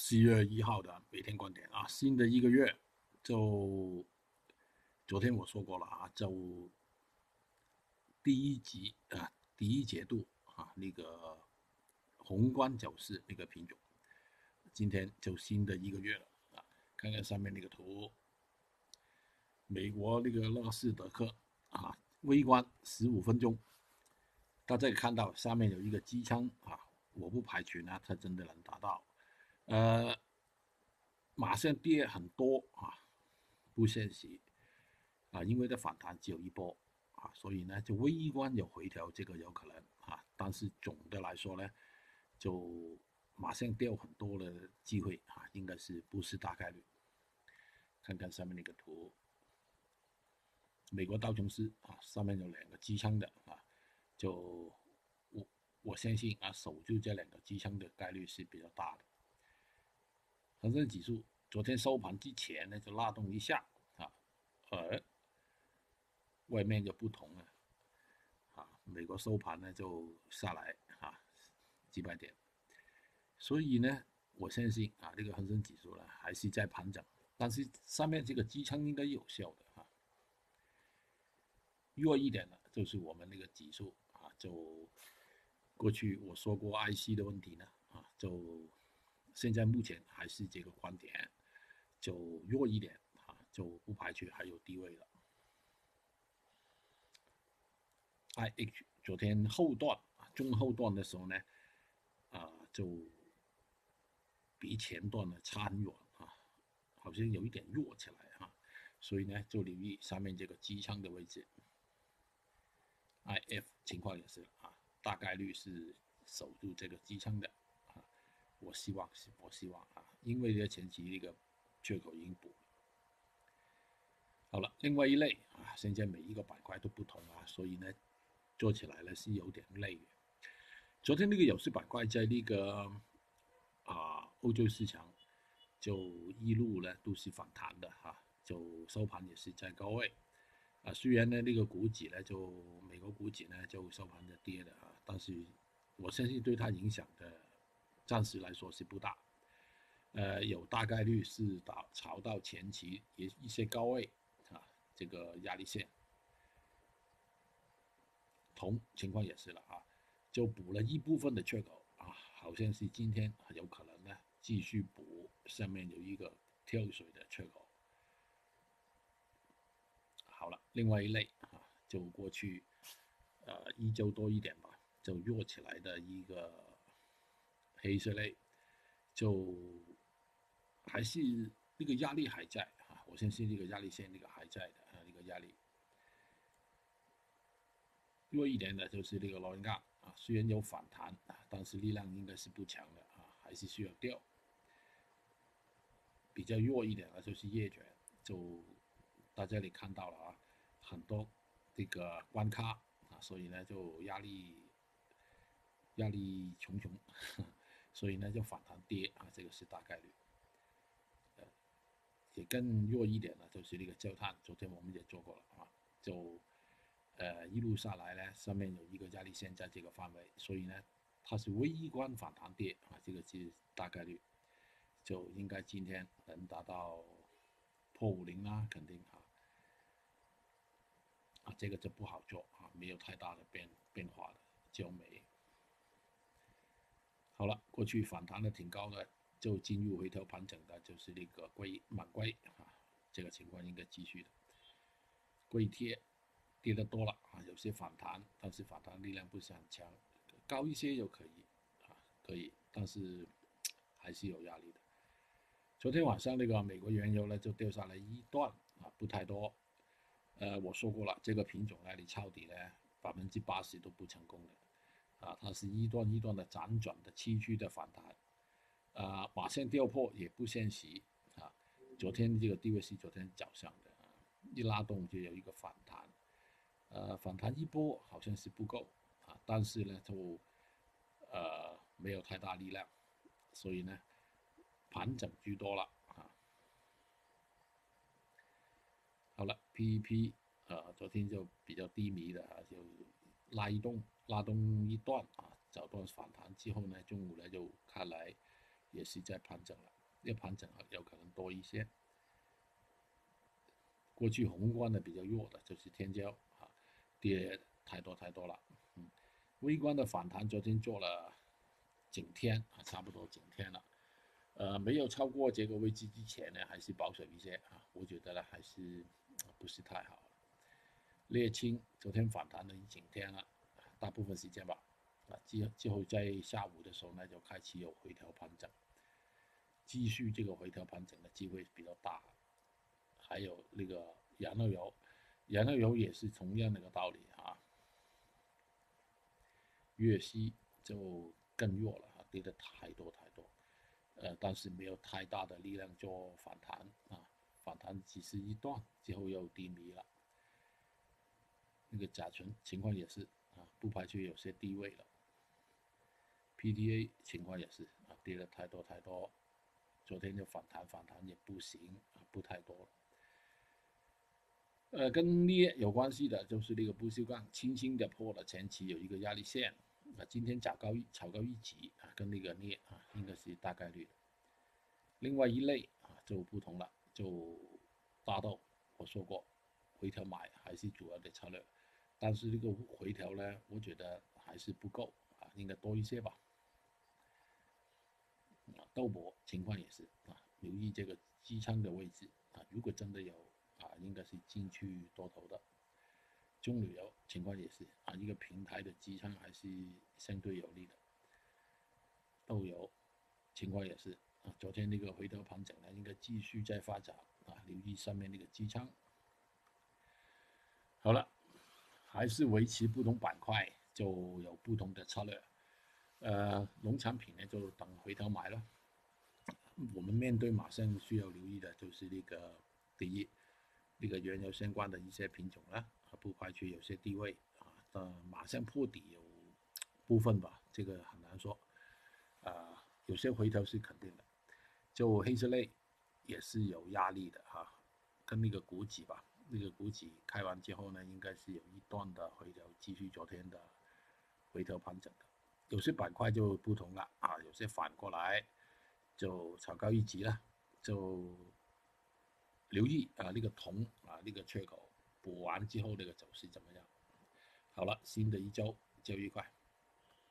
十一月一号的每天观点啊，新的一个月就昨天我说过了啊，就第一集啊，第一节度啊，那个宏观走势那个品种，今天就新的一个月了啊，看看上面那个图，美国那个纳斯达克啊，微观十五分钟，大家可以看到上面有一个机枪啊，我不排除呢，它真的能达到。呃，马上跌很多啊，不现实啊，因为它反弹只有一波啊，所以呢，就微观有回调，这个有可能啊，但是总的来说呢，就马上掉很多的机会啊，应该是不是大概率？看看上面那个图，美国道琼斯啊，上面有两个机枪的啊，就我我相信啊，守住这两个机枪的概率是比较大的。恒生指数昨天收盘之前呢，就拉动一下啊，而外面就不同了啊，美国收盘呢就下来啊几百点，所以呢，我相信啊，这个恒生指数呢还是在盘整，但是上面这个支撑应该有效的啊。弱一点的，就是我们那个指数啊，就过去我说过 IC 的问题呢啊，就。现在目前还是这个观点，就弱一点啊，就不排除还有低位了。I H 昨天后段，中后段的时候呢，啊，就比前段呢差很远啊，好像有一点弱起来啊，所以呢，就留意上面这个机枪的位置。I F 情况也是啊，大概率是守住这个机枪的。我希望是，我希望啊，因为这前期那个缺口已经补了。好了，另外一类啊，现在每一个板块都不同啊，所以呢，做起来呢是有点累。昨天那个有色板块在那个啊欧洲市场就一路呢都是反弹的哈，就收盘也是在高位啊。虽然呢那个股指呢就美国股指呢就收盘的跌的啊，但是我相信对它影响的。暂时来说是不大，呃，有大概率是打朝到前期一一些高位啊，这个压力线，铜情况也是了啊，就补了一部分的缺口啊，好像是今天有可能呢继续补，上面有一个跳水的缺口。好了，另外一类啊，就过去呃一周多一点吧，就弱起来的一个。黑色类就还是那个压力还在啊，我相信那个压力线那个还在的啊，那个压力弱一点的就是那个螺纹钢啊，虽然有反弹啊，但是力量应该是不强的啊，还是需要掉。比较弱一点的就是叶卷，就大家你看到了啊，很多这个关卡啊，所以呢就压力压力重重。所以呢，就反弹跌啊，这个是大概率。呃，也更弱一点的，就是那个焦炭，昨天我们也做过了啊，就呃一路下来呢，上面有一个压力线在这个范围，所以呢，它是微观反弹跌啊，这个是大概率，就应该今天能达到破五零啦，肯定啊，啊这个就不好做啊，没有太大的变变化的焦煤。好了，过去反弹的挺高的，就进入回调盘整的，就是那个硅满硅啊，这个情况应该继续的。硅贴跌得多了啊，有些反弹，但是反弹力量不是很强，高一些就可以啊，可以，但是 还是有压力的。昨天晚上那个美国原油呢就掉下来一段啊，不太多。呃，我说过了，这个品种呢，你抄底呢，百分之八十都不成功的。啊，它是一段一段的辗转的崎岖的反弹，啊，马上掉破也不现实啊。昨天这个地位是昨天早上的，一拉动就有一个反弹，呃，反弹一波好像是不够啊，但是呢，就呃没有太大力量，所以呢，盘整居多了啊。好了，PEP 呃，昨天就比较低迷的啊，就拉一动。拉动一段啊，找到反弹之后呢，中午呢就看来也是在盘整了，要盘整啊，有可能多一些。过去宏观的比较弱的就是天骄啊，跌太多太多了。嗯，微观的反弹昨天做了整天啊，差不多整天了。呃，没有超过这个位置之前呢，还是保守一些啊，我觉得呢还是不是太好。沥青昨天反弹了一整天了，大部分时间吧。啊，之之后在下午的时候呢，就开始有回调盘整，继续这个回调盘整的机会比较大。还有那个燃料油，燃料油也是同样的一个道理啊。粤西就更弱了啊，跌的太多太多，呃，但是没有太大的力量做反弹啊，反弹只是一段之后又低迷了。那个甲醇情况也是啊，不排除有些低位了。PDA 情况也是啊，跌了太多太多，昨天就反弹反弹也不行啊，不太多。呃，跟镍有关系的就是那个不锈钢，轻轻的破了前期有一个压力线，啊，今天炒高一炒高一级啊，跟那个镍啊，应该是大概率的。另外一类啊就不同了，就大豆，我说过，回调买还是主要的策略，但是这个回调呢，我觉得还是不够啊，应该多一些吧。啊，豆粕情况也是啊，留意这个支撑的位置啊，如果真的有。啊，应该是进去多头的，中旅游情况也是啊，一个平台的支撑还是相对有利的。豆油情况也是啊，昨天那个回调盘整呢，应该继续在发展啊，留意上面那个支撑。好了，还是维持不同板块就有不同的策略。呃，农产品呢就等回头买了。我们面对马上需要留意的就是那个第一。那个原油相关的一些品种呢，不排除有些低位啊，呃，马上破底有部分吧，这个很难说，啊，有些回调是肯定的，就黑色类也是有压力的哈，跟那个股指吧，那个股指开完之后呢，应该是有一段的回调，继续昨天的回调盘整的，有些板块就不同了啊，有些反过来就炒高一级了，就。留意啊，那个铜啊，那个缺口补完之后，那个走势怎么样？好了，新的一周就愉快。